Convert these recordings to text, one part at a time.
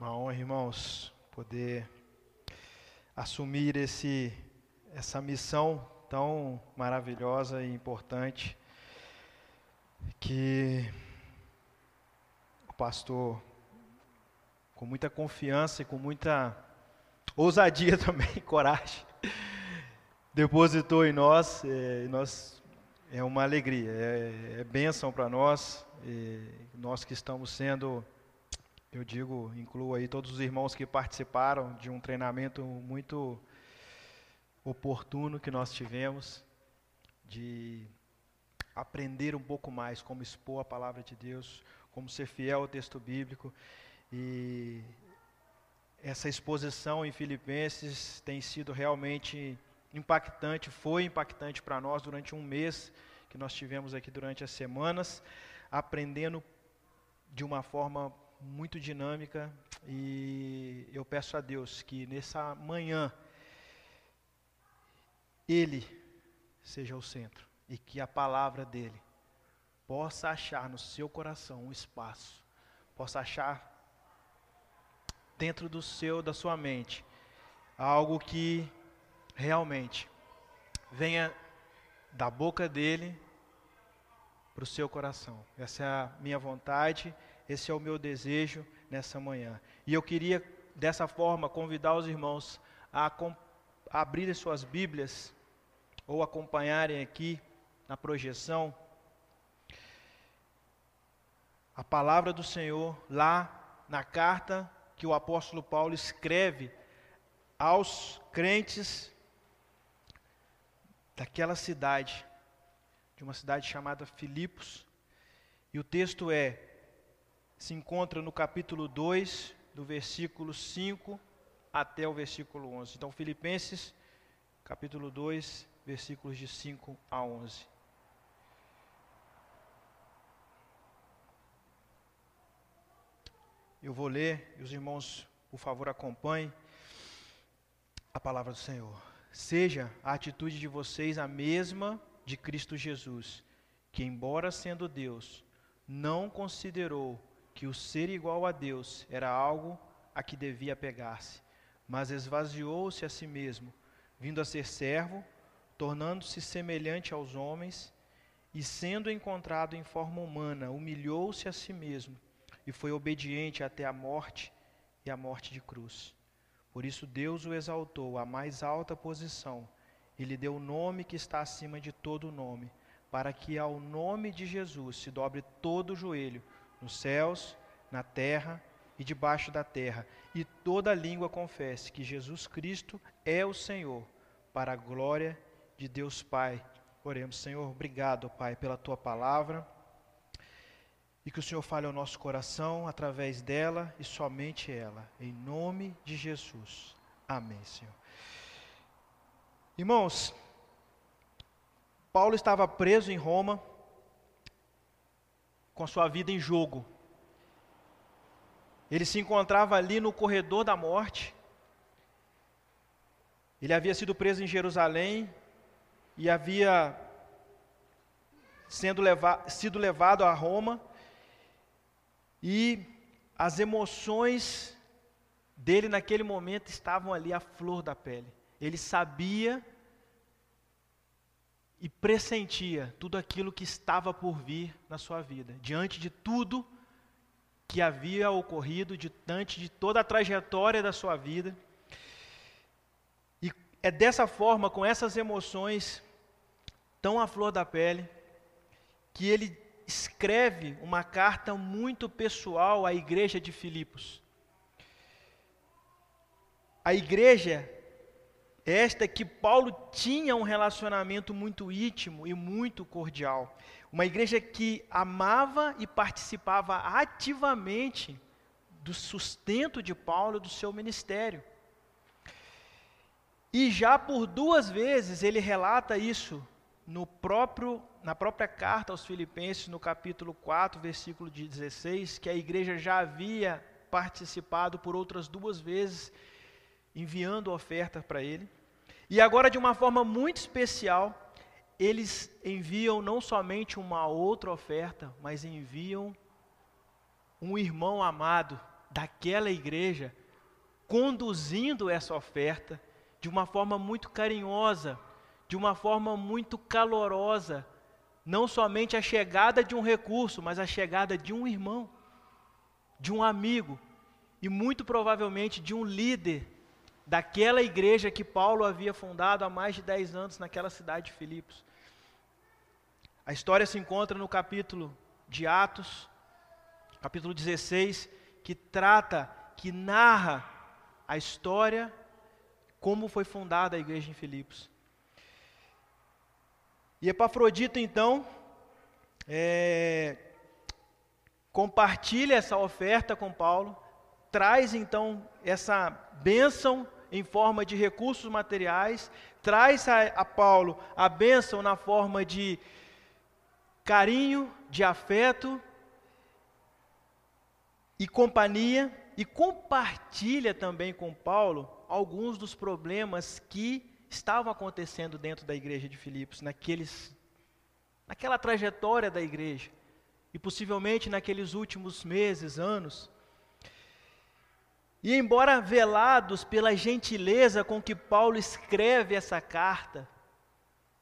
Uma honra, irmãos, poder assumir esse, essa missão tão maravilhosa e importante que o pastor, com muita confiança e com muita ousadia também, coragem, depositou em nós. É, nós é uma alegria, é, é bênção para nós, nós que estamos sendo eu digo, incluo aí todos os irmãos que participaram de um treinamento muito oportuno que nós tivemos, de aprender um pouco mais como expor a palavra de Deus, como ser fiel ao texto bíblico. E essa exposição em Filipenses tem sido realmente impactante, foi impactante para nós durante um mês que nós tivemos aqui durante as semanas, aprendendo de uma forma muito dinâmica e eu peço a Deus que nessa manhã Ele seja o centro e que a palavra dele possa achar no seu coração um espaço, possa achar dentro do seu, da sua mente, algo que realmente venha da boca dele para o seu coração. Essa é a minha vontade esse é o meu desejo nessa manhã. E eu queria, dessa forma, convidar os irmãos a, a abrirem suas Bíblias ou acompanharem aqui na projeção a palavra do Senhor lá na carta que o apóstolo Paulo escreve aos crentes daquela cidade, de uma cidade chamada Filipos. E o texto é: se encontra no capítulo 2, do versículo 5 até o versículo 11. Então, Filipenses, capítulo 2, versículos de 5 a 11. Eu vou ler e os irmãos, por favor, acompanhem a palavra do Senhor. Seja a atitude de vocês a mesma de Cristo Jesus, que, embora sendo Deus, não considerou que o ser igual a Deus era algo a que devia pegar-se, mas esvaziou-se a si mesmo, vindo a ser servo, tornando-se semelhante aos homens, e sendo encontrado em forma humana, humilhou-se a si mesmo e foi obediente até a morte e a morte de cruz. Por isso Deus o exaltou à mais alta posição e lhe deu o nome que está acima de todo nome, para que ao nome de Jesus se dobre todo o joelho nos céus, na terra e debaixo da terra, e toda língua confesse que Jesus Cristo é o Senhor, para a glória de Deus Pai. Oremos, Senhor, obrigado, Pai, pela tua palavra. E que o Senhor fale ao nosso coração através dela e somente ela. Em nome de Jesus. Amém, Senhor. Irmãos, Paulo estava preso em Roma com a sua vida em jogo. Ele se encontrava ali no corredor da morte. Ele havia sido preso em Jerusalém e havia sendo leva sido levado a Roma. E as emoções dele naquele momento estavam ali à flor da pele. Ele sabia e pressentia tudo aquilo que estava por vir na sua vida, diante de tudo que havia ocorrido, diante de toda a trajetória da sua vida. E é dessa forma, com essas emoções tão à flor da pele, que ele escreve uma carta muito pessoal à igreja de Filipos. A igreja esta que Paulo tinha um relacionamento muito íntimo e muito cordial. Uma igreja que amava e participava ativamente do sustento de Paulo do seu ministério. E já por duas vezes ele relata isso no próprio, na própria carta aos Filipenses, no capítulo 4, versículo 16, que a igreja já havia participado por outras duas vezes enviando oferta para ele. E agora, de uma forma muito especial, eles enviam não somente uma outra oferta, mas enviam um irmão amado daquela igreja conduzindo essa oferta de uma forma muito carinhosa, de uma forma muito calorosa, não somente a chegada de um recurso, mas a chegada de um irmão, de um amigo e muito provavelmente de um líder daquela igreja que Paulo havia fundado há mais de 10 anos naquela cidade de Filipos. A história se encontra no capítulo de Atos, capítulo 16, que trata, que narra a história como foi fundada a igreja em Filipos. E Epafrodito, então, é, compartilha essa oferta com Paulo, traz então essa bênção em forma de recursos materiais, traz a, a Paulo a bênção na forma de carinho, de afeto e companhia, e compartilha também com Paulo alguns dos problemas que estavam acontecendo dentro da igreja de Filipos, naqueles, naquela trajetória da igreja, e possivelmente naqueles últimos meses, anos. E embora velados pela gentileza com que Paulo escreve essa carta,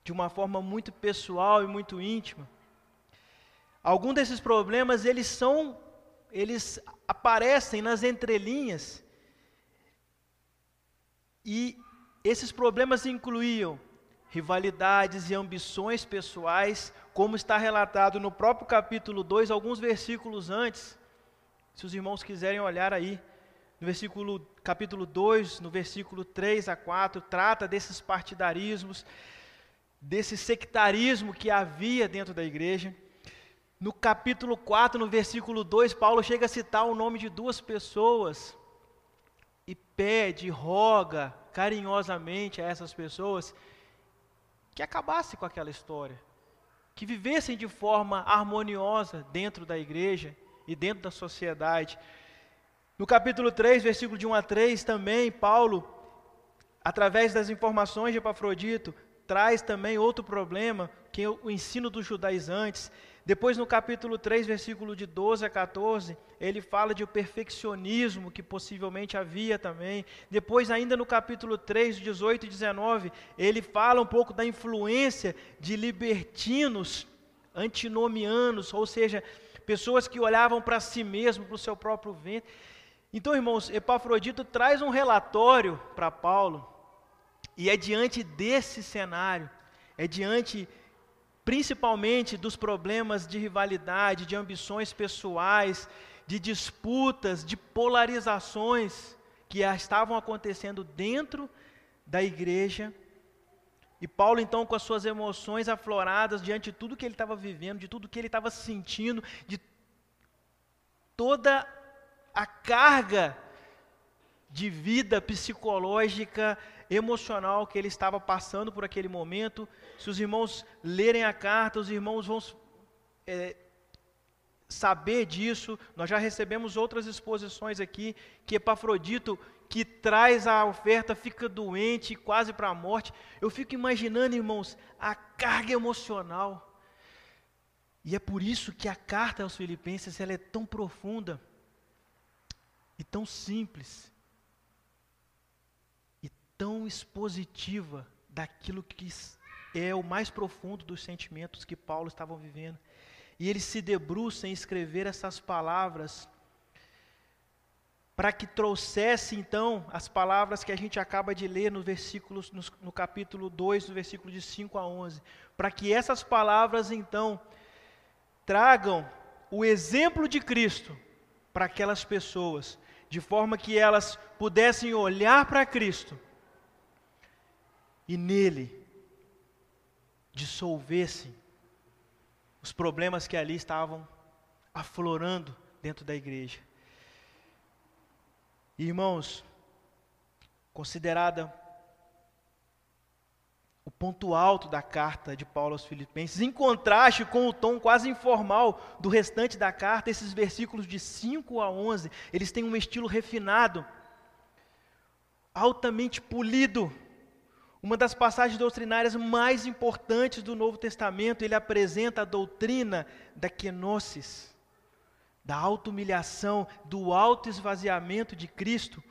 de uma forma muito pessoal e muito íntima, Alguns desses problemas, eles são, eles aparecem nas entrelinhas. E esses problemas incluíam rivalidades e ambições pessoais, como está relatado no próprio capítulo 2, alguns versículos antes. Se os irmãos quiserem olhar aí, no versículo capítulo 2, no versículo 3 a 4, trata desses partidarismos, desse sectarismo que havia dentro da igreja. No capítulo 4, no versículo 2, Paulo chega a citar o nome de duas pessoas e pede, roga carinhosamente a essas pessoas que acabasse com aquela história, que vivessem de forma harmoniosa dentro da igreja e dentro da sociedade. No capítulo 3, versículo de 1 a 3, também Paulo, através das informações de Epafrodito, traz também outro problema, que é o ensino dos judaizantes. Depois, no capítulo 3, versículo de 12 a 14, ele fala de o perfeccionismo que possivelmente havia também. Depois, ainda no capítulo 3, 18 e 19, ele fala um pouco da influência de libertinos antinomianos, ou seja, pessoas que olhavam para si mesmo, para o seu próprio ventre. Então, irmãos, Epafrodito traz um relatório para Paulo, e é diante desse cenário, é diante principalmente dos problemas de rivalidade, de ambições pessoais, de disputas, de polarizações que estavam acontecendo dentro da igreja. E Paulo, então, com as suas emoções afloradas diante de tudo que ele estava vivendo, de tudo que ele estava sentindo, de toda a carga de vida psicológica, emocional que ele estava passando por aquele momento. Se os irmãos lerem a carta, os irmãos vão é, saber disso. Nós já recebemos outras exposições aqui que Epafrodito, que traz a oferta, fica doente, quase para a morte. Eu fico imaginando, irmãos, a carga emocional. E é por isso que a carta aos Filipenses ela é tão profunda e tão simples. Tão expositiva daquilo que é o mais profundo dos sentimentos que Paulo estava vivendo. E ele se debruça em escrever essas palavras para que trouxesse então as palavras que a gente acaba de ler no, versículo, no, no capítulo 2, no versículo de 5 a 11, para que essas palavras então tragam o exemplo de Cristo para aquelas pessoas, de forma que elas pudessem olhar para Cristo e nele dissolvessem os problemas que ali estavam aflorando dentro da igreja. Irmãos, considerada o ponto alto da carta de Paulo aos Filipenses, em contraste com o tom quase informal do restante da carta, esses versículos de 5 a 11, eles têm um estilo refinado, altamente polido, uma das passagens doutrinárias mais importantes do Novo Testamento, ele apresenta a doutrina da kenosis, da auto-humilhação, do auto-esvaziamento de Cristo,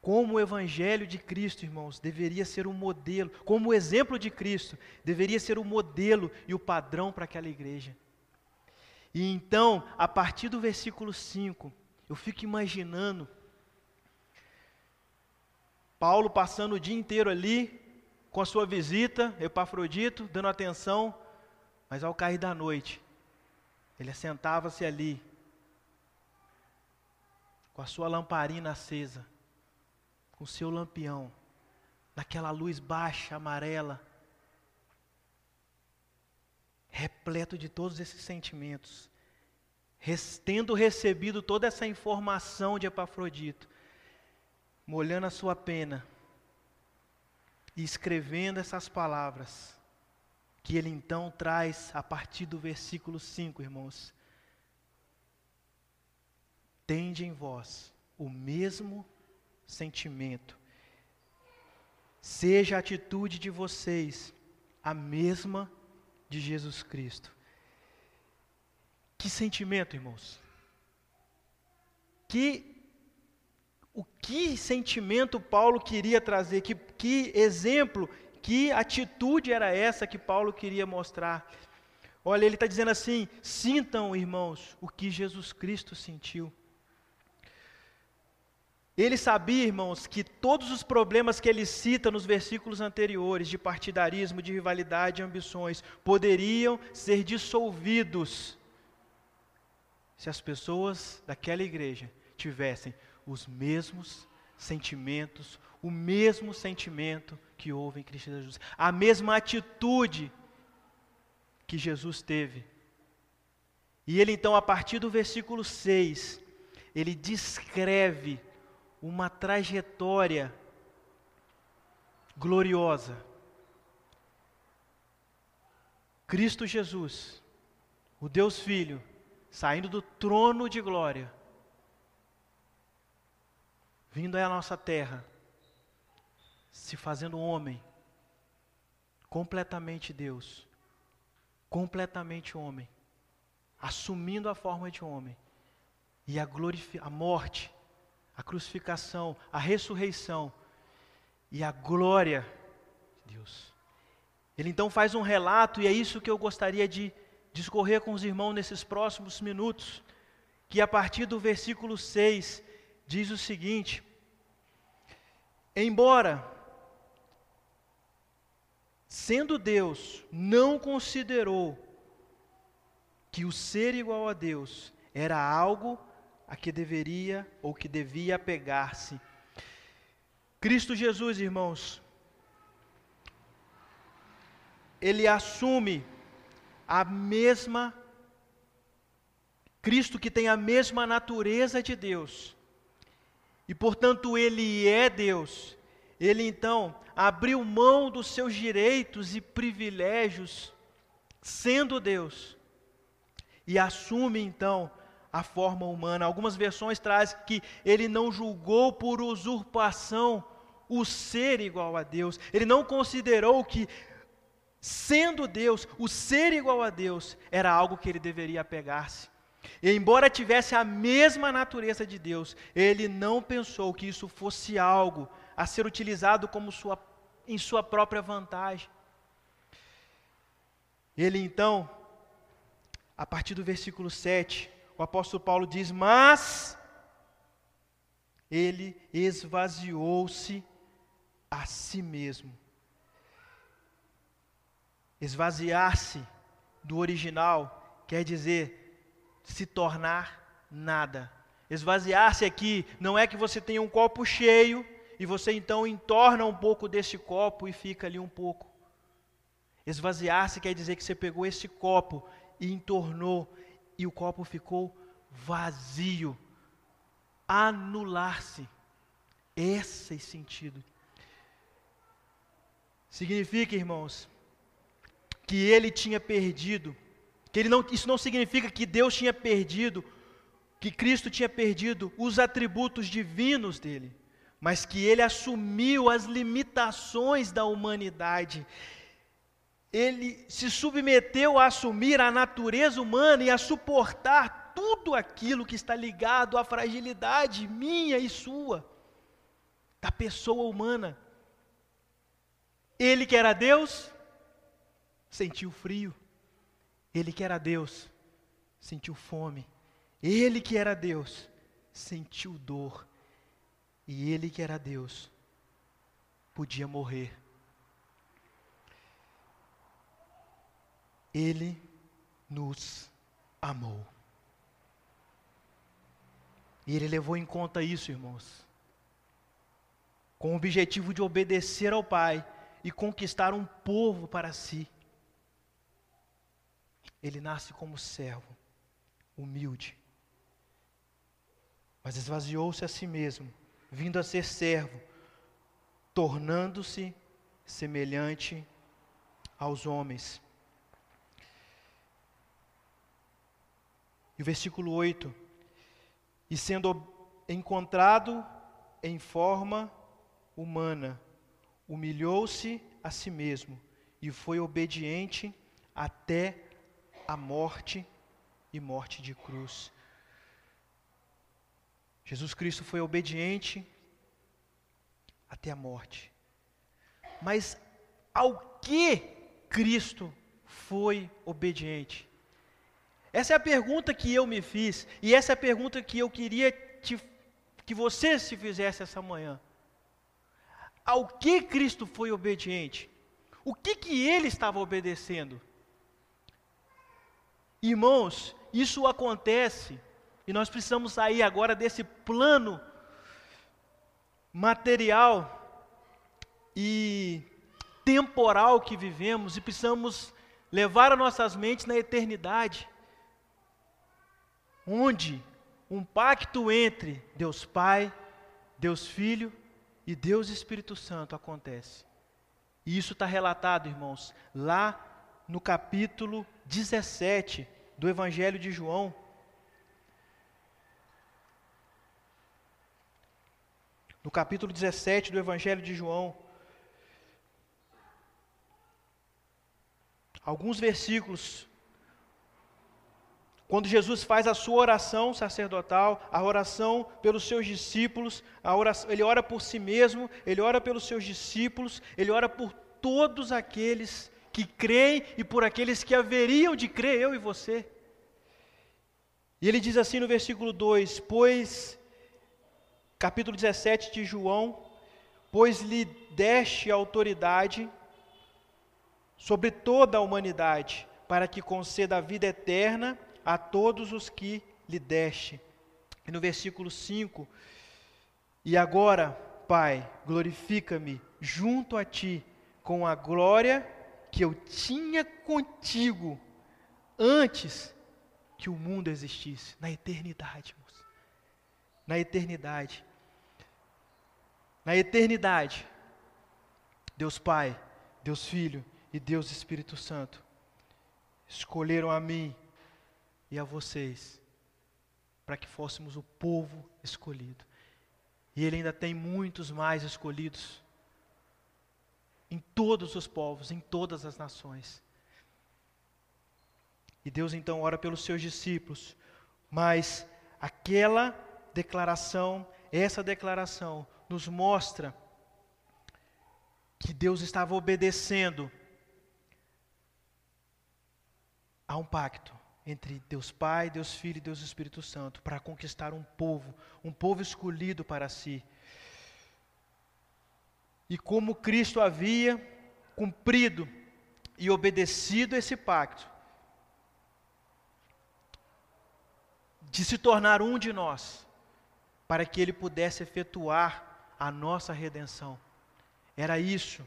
como o Evangelho de Cristo, irmãos, deveria ser um modelo, como o exemplo de Cristo, deveria ser o um modelo e o padrão para aquela igreja. E então, a partir do versículo 5, eu fico imaginando Paulo passando o dia inteiro ali, com a sua visita, Epafrodito, dando atenção, mas ao cair da noite, ele assentava-se ali, com a sua lamparina acesa, com seu lampião, naquela luz baixa, amarela, repleto de todos esses sentimentos, tendo recebido toda essa informação de Epafrodito, molhando a sua pena e escrevendo essas palavras, que ele então traz a partir do versículo 5, irmãos. Tende em vós o mesmo sentimento, seja a atitude de vocês a mesma de Jesus Cristo. Que sentimento, irmãos? Que o que sentimento Paulo queria trazer, que, que exemplo, que atitude era essa que Paulo queria mostrar. Olha, ele está dizendo assim: sintam, irmãos, o que Jesus Cristo sentiu. Ele sabia, irmãos, que todos os problemas que ele cita nos versículos anteriores, de partidarismo, de rivalidade e ambições, poderiam ser dissolvidos se as pessoas daquela igreja tivessem os mesmos sentimentos, o mesmo sentimento que houve em Cristo Jesus, a mesma atitude que Jesus teve. E ele então, a partir do versículo 6, ele descreve uma trajetória gloriosa. Cristo Jesus, o Deus Filho, saindo do trono de glória, vindo à nossa terra, se fazendo homem, completamente Deus, completamente homem, assumindo a forma de homem, e a, a morte, a crucificação, a ressurreição e a glória de Deus. Ele então faz um relato, e é isso que eu gostaria de discorrer com os irmãos nesses próximos minutos, que a partir do versículo 6 diz o seguinte: Embora, sendo Deus, não considerou que o ser igual a Deus era algo a que deveria ou que devia apegar-se. Cristo Jesus, irmãos, ele assume a mesma Cristo que tem a mesma natureza de Deus. E portanto ele é Deus. Ele então abriu mão dos seus direitos e privilégios, sendo Deus, e assume então a forma humana. Algumas versões trazem que ele não julgou por usurpação o ser igual a Deus. Ele não considerou que, sendo Deus, o ser igual a Deus era algo que ele deveria apegar-se. E embora tivesse a mesma natureza de Deus, ele não pensou que isso fosse algo a ser utilizado como sua, em sua própria vantagem. Ele então, a partir do versículo 7, o apóstolo Paulo diz: Mas ele esvaziou-se a si mesmo. Esvaziar-se do original quer dizer se tornar nada. Esvaziar-se aqui não é que você tenha um copo cheio e você então entorna um pouco desse copo e fica ali um pouco. Esvaziar-se quer dizer que você pegou esse copo e entornou e o copo ficou vazio. Anular-se. Esse sentido. Significa, irmãos, que ele tinha perdido que ele não, isso não significa que Deus tinha perdido, que Cristo tinha perdido os atributos divinos dele, mas que ele assumiu as limitações da humanidade. Ele se submeteu a assumir a natureza humana e a suportar tudo aquilo que está ligado à fragilidade minha e sua, da pessoa humana. Ele que era Deus, sentiu frio. Ele que era Deus, sentiu fome. Ele que era Deus, sentiu dor. E ele que era Deus, podia morrer. Ele nos amou. E ele levou em conta isso, irmãos, com o objetivo de obedecer ao Pai e conquistar um povo para si. Ele nasce como servo, humilde, mas esvaziou-se a si mesmo, vindo a ser servo, tornando-se semelhante aos homens. E o versículo 8: E sendo encontrado em forma humana, humilhou-se a si mesmo e foi obediente até a morte e morte de cruz. Jesus Cristo foi obediente até a morte. Mas ao que Cristo foi obediente? Essa é a pergunta que eu me fiz, e essa é a pergunta que eu queria te, que você se fizesse essa manhã. Ao que Cristo foi obediente? O que, que ele estava obedecendo? Irmãos, isso acontece, e nós precisamos sair agora desse plano material e temporal que vivemos e precisamos levar as nossas mentes na eternidade onde um pacto entre Deus Pai, Deus Filho e Deus Espírito Santo acontece. E isso está relatado, irmãos, lá no capítulo 17 do Evangelho de João. No capítulo 17 do Evangelho de João, alguns versículos quando Jesus faz a sua oração sacerdotal, a oração pelos seus discípulos, oração, ele ora por si mesmo, ele ora pelos seus discípulos, ele ora por todos aqueles que creem e por aqueles que haveriam de crer, eu e você. E ele diz assim no versículo 2: Pois, capítulo 17 de João, pois lhe deste autoridade sobre toda a humanidade, para que conceda a vida eterna a todos os que lhe deste. E no versículo 5: E agora, Pai, glorifica-me junto a ti com a glória que eu tinha contigo antes que o mundo existisse, na eternidade. Na eternidade. Na eternidade, Deus Pai, Deus Filho e Deus Espírito Santo escolheram a mim e a vocês, para que fôssemos o povo escolhido. E Ele ainda tem muitos mais escolhidos em todos os povos, em todas as nações. E Deus então ora pelos seus discípulos, mas aquela declaração, essa declaração, nos mostra que Deus estava obedecendo a um pacto entre Deus Pai, Deus Filho e Deus Espírito Santo para conquistar um povo, um povo escolhido para si. E como Cristo havia cumprido e obedecido esse pacto, de se tornar um de nós, para que ele pudesse efetuar a nossa redenção. Era isso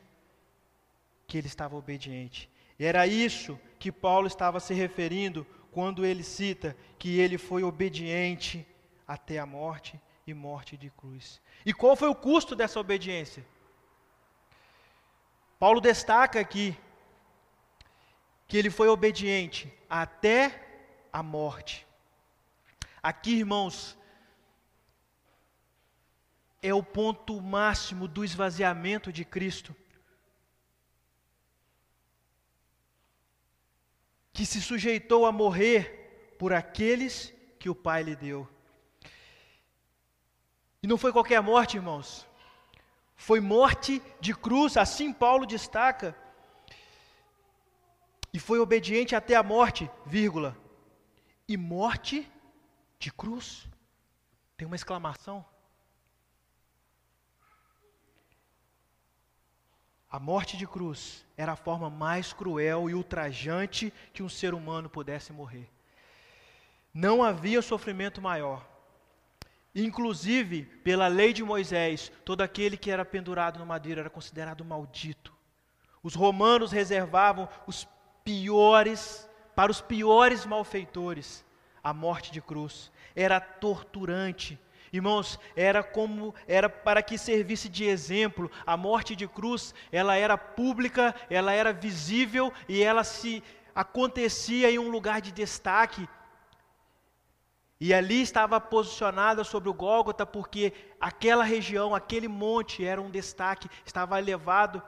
que ele estava obediente. Era isso que Paulo estava se referindo quando ele cita que ele foi obediente até a morte e morte de cruz. E qual foi o custo dessa obediência? Paulo destaca aqui que ele foi obediente até a morte. Aqui, irmãos, é o ponto máximo do esvaziamento de Cristo. Que se sujeitou a morrer por aqueles que o Pai lhe deu. E não foi qualquer morte, irmãos. Foi morte de cruz, assim Paulo destaca. E foi obediente até a morte, vírgula. E morte de cruz. Tem uma exclamação. A morte de cruz era a forma mais cruel e ultrajante que um ser humano pudesse morrer. Não havia sofrimento maior. Inclusive, pela lei de Moisés, todo aquele que era pendurado no madeiro era considerado maldito. Os romanos reservavam os piores, para os piores malfeitores, a morte de cruz. Era torturante, Irmãos, era como era para que servisse de exemplo. A morte de cruz, ela era pública, ela era visível e ela se acontecia em um lugar de destaque. E ali estava posicionada sobre o Gólgota, porque aquela região, aquele monte era um destaque, estava elevado.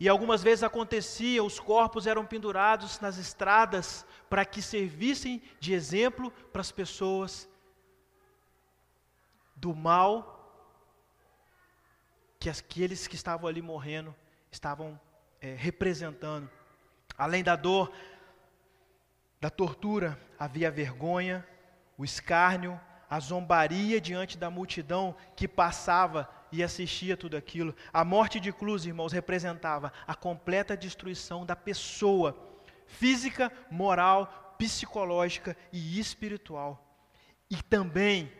E algumas vezes acontecia, os corpos eram pendurados nas estradas para que servissem de exemplo para as pessoas do mal que aqueles que estavam ali morrendo estavam é, representando. Além da dor, da tortura, havia a vergonha, o escárnio, a zombaria diante da multidão que passava e assistia tudo aquilo. A morte de cruz, irmãos, representava a completa destruição da pessoa, física, moral, psicológica e espiritual. E também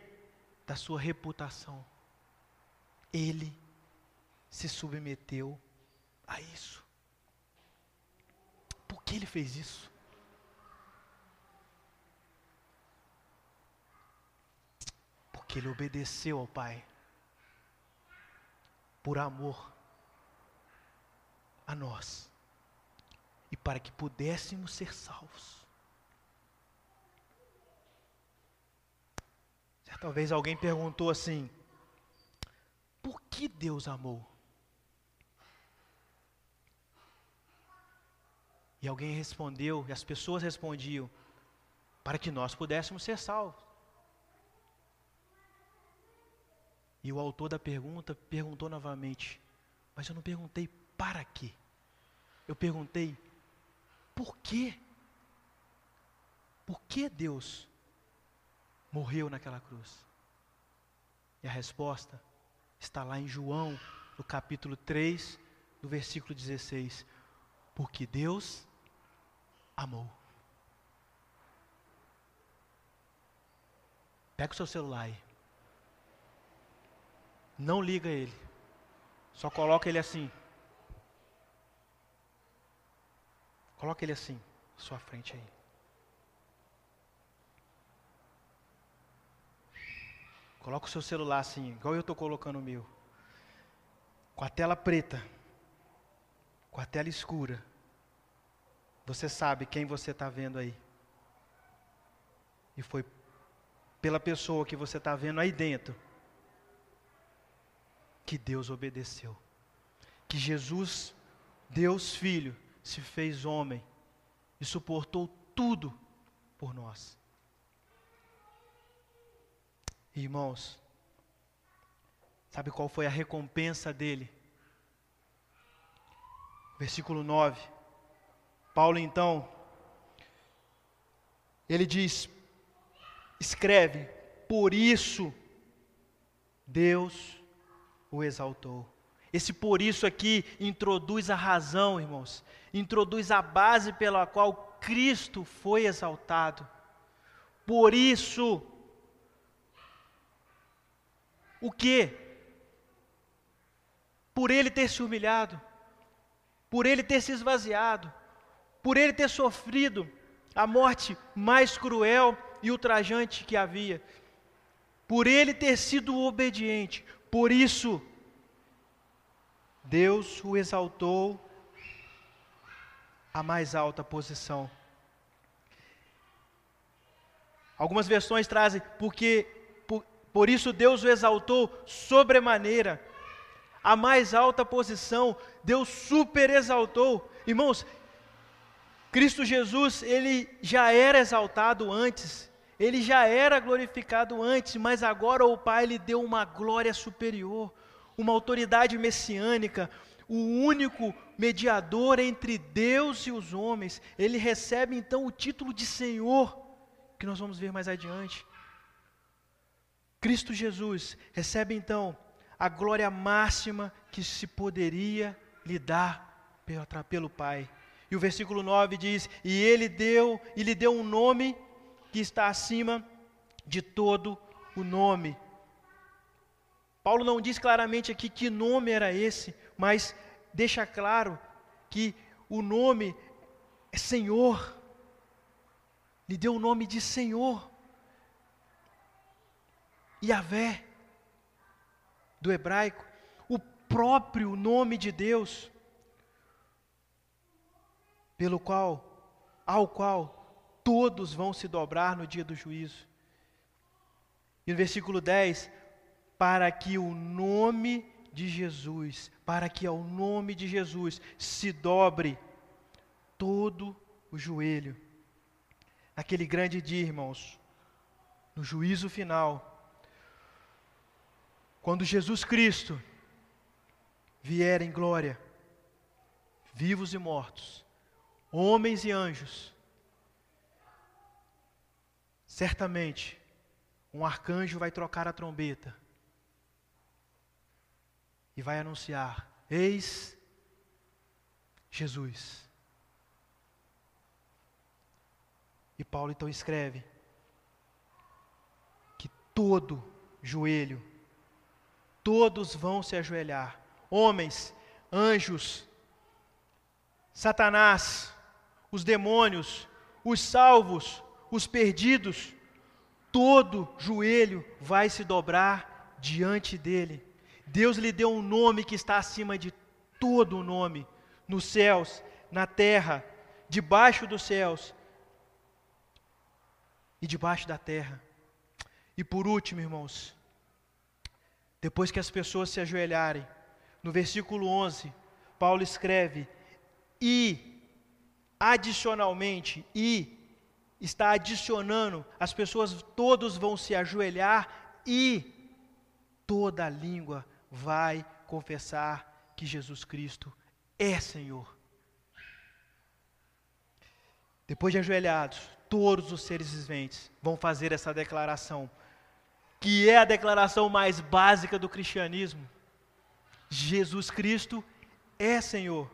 da sua reputação. Ele se submeteu a isso. Por que ele fez isso? Porque ele obedeceu ao Pai. Por amor a nós. E para que pudéssemos ser salvos. Talvez alguém perguntou assim: por que Deus amou? E alguém respondeu, e as pessoas respondiam, para que nós pudéssemos ser salvos. E o autor da pergunta perguntou novamente, mas eu não perguntei para quê. Eu perguntei por quê? Por que Deus morreu naquela cruz? E a resposta está lá em João, no capítulo 3, no versículo 16. Porque Deus amou. Pega o seu celular aí. Não liga ele. Só coloca ele assim. Coloca ele assim, sua frente aí. Coloca o seu celular assim, igual eu estou colocando o meu. Com a tela preta. Com a tela escura. Você sabe quem você está vendo aí. E foi pela pessoa que você está vendo aí dentro que Deus obedeceu. Que Jesus, Deus Filho, se fez homem e suportou tudo por nós. Irmãos, sabe qual foi a recompensa dele? Versículo 9. Paulo então, ele diz: escreve, por isso Deus o exaltou. Esse por isso aqui introduz a razão, irmãos, introduz a base pela qual Cristo foi exaltado. Por isso, o que? Por ele ter se humilhado, por ele ter se esvaziado, por ele ter sofrido a morte mais cruel e ultrajante que havia, por ele ter sido obediente, por isso, Deus o exaltou à mais alta posição. Algumas versões trazem, porque por isso Deus o exaltou sobremaneira, a mais alta posição, Deus super exaltou. Irmãos, Cristo Jesus, ele já era exaltado antes, ele já era glorificado antes, mas agora o Pai lhe deu uma glória superior, uma autoridade messiânica, o único mediador entre Deus e os homens. Ele recebe então o título de Senhor, que nós vamos ver mais adiante. Cristo Jesus recebe então a glória máxima que se poderia lhe dar pelo Pai. E o versículo 9 diz: E ele deu, e lhe deu um nome que está acima de todo o nome. Paulo não diz claramente aqui que nome era esse, mas deixa claro que o nome é Senhor. Lhe deu o nome de Senhor. Yahvé, do hebraico, o próprio nome de Deus pelo qual, ao qual todos vão se dobrar no dia do juízo. E no versículo 10, para que o nome de Jesus, para que ao nome de Jesus se dobre todo o joelho. Naquele grande dia, irmãos, no juízo final, quando Jesus Cristo vier em glória, vivos e mortos, homens e anjos, certamente um arcanjo vai trocar a trombeta e vai anunciar: Eis Jesus. E Paulo então escreve que todo joelho, todos vão se ajoelhar, homens, anjos, Satanás, os demônios, os salvos, os perdidos, todo joelho vai se dobrar diante dele. Deus lhe deu um nome que está acima de todo o nome, nos céus, na terra, debaixo dos céus e debaixo da terra. E por último, irmãos, depois que as pessoas se ajoelharem, no versículo 11, Paulo escreve: E adicionalmente, e está adicionando, as pessoas todos vão se ajoelhar e toda língua vai confessar que Jesus Cristo é Senhor. Depois de ajoelhados, todos os seres viventes vão fazer essa declaração, que é a declaração mais básica do cristianismo. Jesus Cristo é Senhor.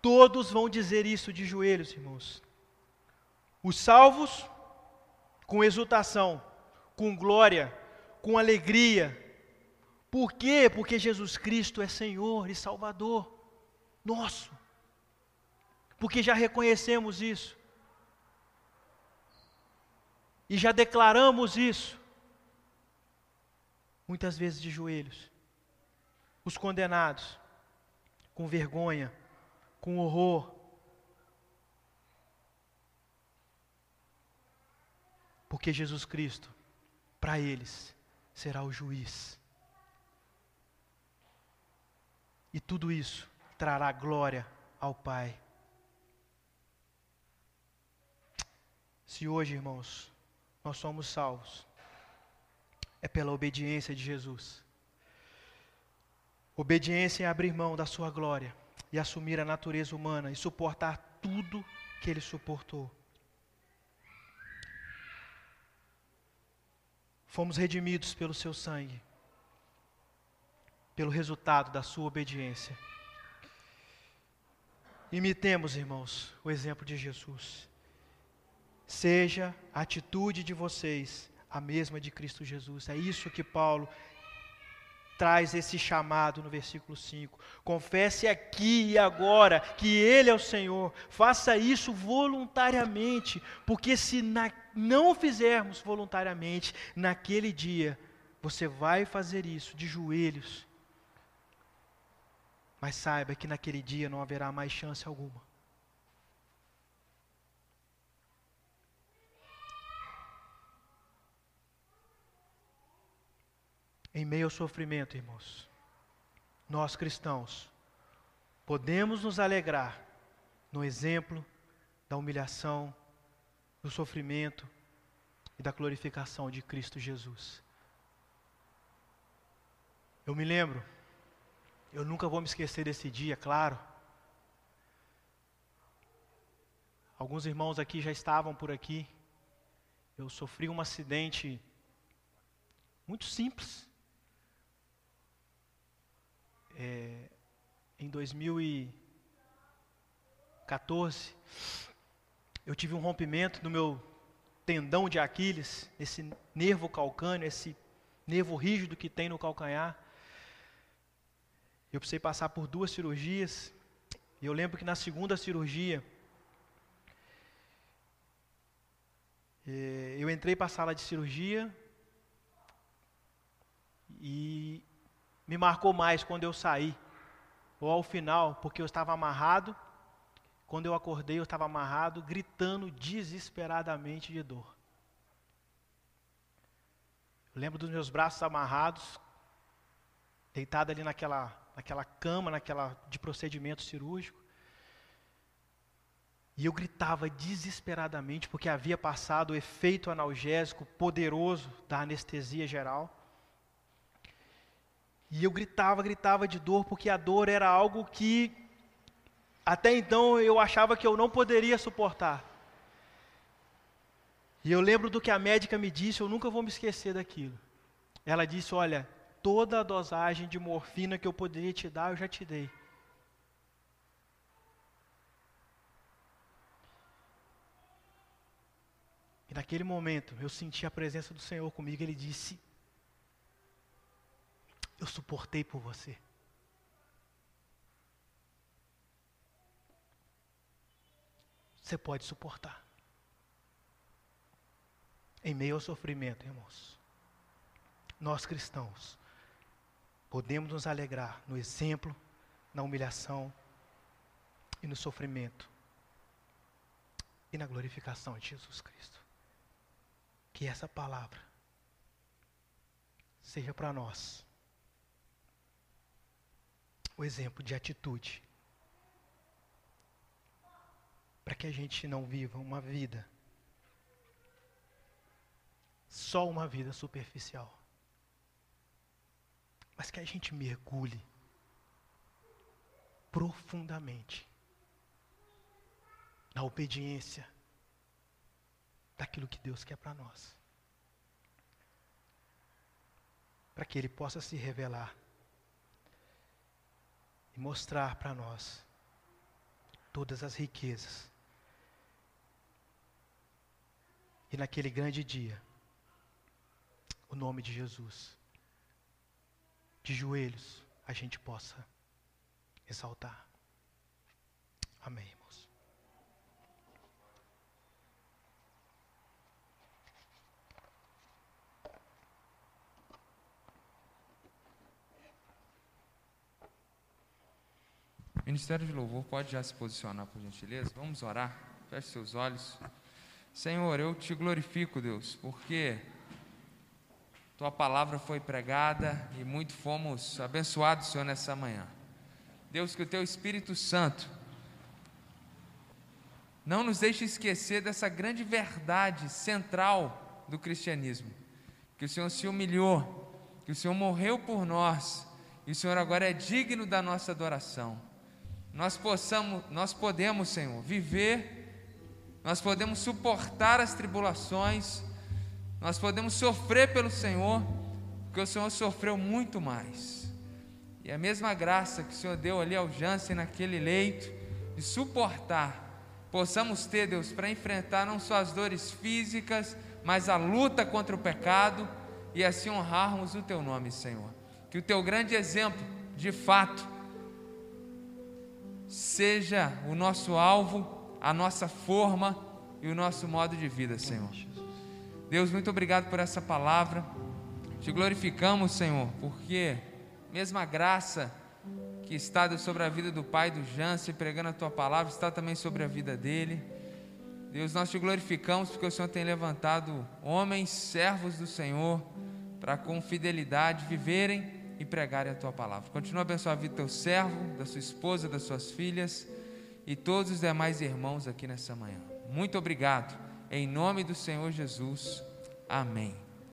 Todos vão dizer isso de joelhos, irmãos. Os salvos, com exultação, com glória, com alegria. Por quê? Porque Jesus Cristo é Senhor e Salvador nosso. Porque já reconhecemos isso. E já declaramos isso. Muitas vezes de joelhos. Os condenados, com vergonha, com horror. Porque Jesus Cristo, para eles, será o juiz. E tudo isso trará glória ao Pai. Se hoje, irmãos, nós somos salvos, é pela obediência de Jesus. Obediência em abrir mão da sua glória e assumir a natureza humana e suportar tudo que ele suportou. Fomos redimidos pelo seu sangue, pelo resultado da sua obediência. Imitemos, irmãos, o exemplo de Jesus. Seja a atitude de vocês a mesma de Cristo Jesus. É isso que Paulo traz esse chamado no versículo 5. Confesse aqui e agora que Ele é o Senhor. Faça isso voluntariamente, porque se na, não fizermos voluntariamente, naquele dia, você vai fazer isso de joelhos. Mas saiba que naquele dia não haverá mais chance alguma. Em meio ao sofrimento, irmãos, nós cristãos podemos nos alegrar no exemplo da humilhação, do sofrimento e da glorificação de Cristo Jesus. Eu me lembro, eu nunca vou me esquecer desse dia, claro. Alguns irmãos aqui já estavam por aqui. Eu sofri um acidente muito simples. É, em 2014, eu tive um rompimento no meu tendão de Aquiles, esse nervo calcâneo, esse nervo rígido que tem no calcanhar. Eu precisei passar por duas cirurgias. E eu lembro que na segunda cirurgia, eh, eu entrei para a sala de cirurgia e me marcou mais quando eu saí, ou ao final, porque eu estava amarrado. Quando eu acordei, eu estava amarrado, gritando desesperadamente de dor. Eu lembro dos meus braços amarrados, deitado ali naquela naquela cama, naquela de procedimento cirúrgico. E eu gritava desesperadamente porque havia passado o efeito analgésico poderoso da anestesia geral. E eu gritava, gritava de dor porque a dor era algo que até então eu achava que eu não poderia suportar. E eu lembro do que a médica me disse, eu nunca vou me esquecer daquilo. Ela disse: Olha, toda a dosagem de morfina que eu poderia te dar, eu já te dei. E naquele momento, eu senti a presença do Senhor comigo. Ele disse: Eu suportei por você. Você pode suportar. Em meio ao sofrimento, irmãos. Nós cristãos podemos nos alegrar no exemplo, na humilhação e no sofrimento e na glorificação de Jesus Cristo. Que essa palavra seja para nós o exemplo de atitude, para que a gente não viva uma vida, só uma vida superficial mas que a gente mergulhe profundamente na obediência daquilo que Deus quer para nós. Para que Ele possa se revelar e mostrar para nós todas as riquezas. E naquele grande dia, o nome de Jesus de joelhos, a gente possa exaltar. Amém, irmãos. Ministério de Louvor pode já se posicionar, por gentileza? Vamos orar. Feche seus olhos. Senhor, eu te glorifico, Deus, porque tua palavra foi pregada e muito fomos abençoados, Senhor, nessa manhã. Deus, que o Teu Espírito Santo não nos deixe esquecer dessa grande verdade central do cristianismo: que o Senhor se humilhou, que o Senhor morreu por nós e o Senhor agora é digno da nossa adoração. Nós possamos, nós podemos, Senhor, viver, nós podemos suportar as tribulações nós podemos sofrer pelo Senhor, porque o Senhor sofreu muito mais. E a mesma graça que o Senhor deu ali ao Jansen naquele leito, de suportar, possamos ter, Deus, para enfrentar não só as dores físicas, mas a luta contra o pecado e assim honrarmos o Teu nome, Senhor. Que o Teu grande exemplo, de fato, seja o nosso alvo, a nossa forma e o nosso modo de vida, Senhor. Deus, muito obrigado por essa palavra. Te glorificamos, Senhor, porque mesma graça que está sobre a vida do pai do Jansen, pregando a tua palavra, está também sobre a vida dele. Deus, nós te glorificamos porque o Senhor tem levantado homens, servos do Senhor, para com fidelidade viverem e pregarem a tua palavra. Continua a abençoar a vida do teu servo, da sua esposa, das suas filhas e todos os demais irmãos aqui nessa manhã. Muito obrigado. Em nome do Senhor Jesus. Amém.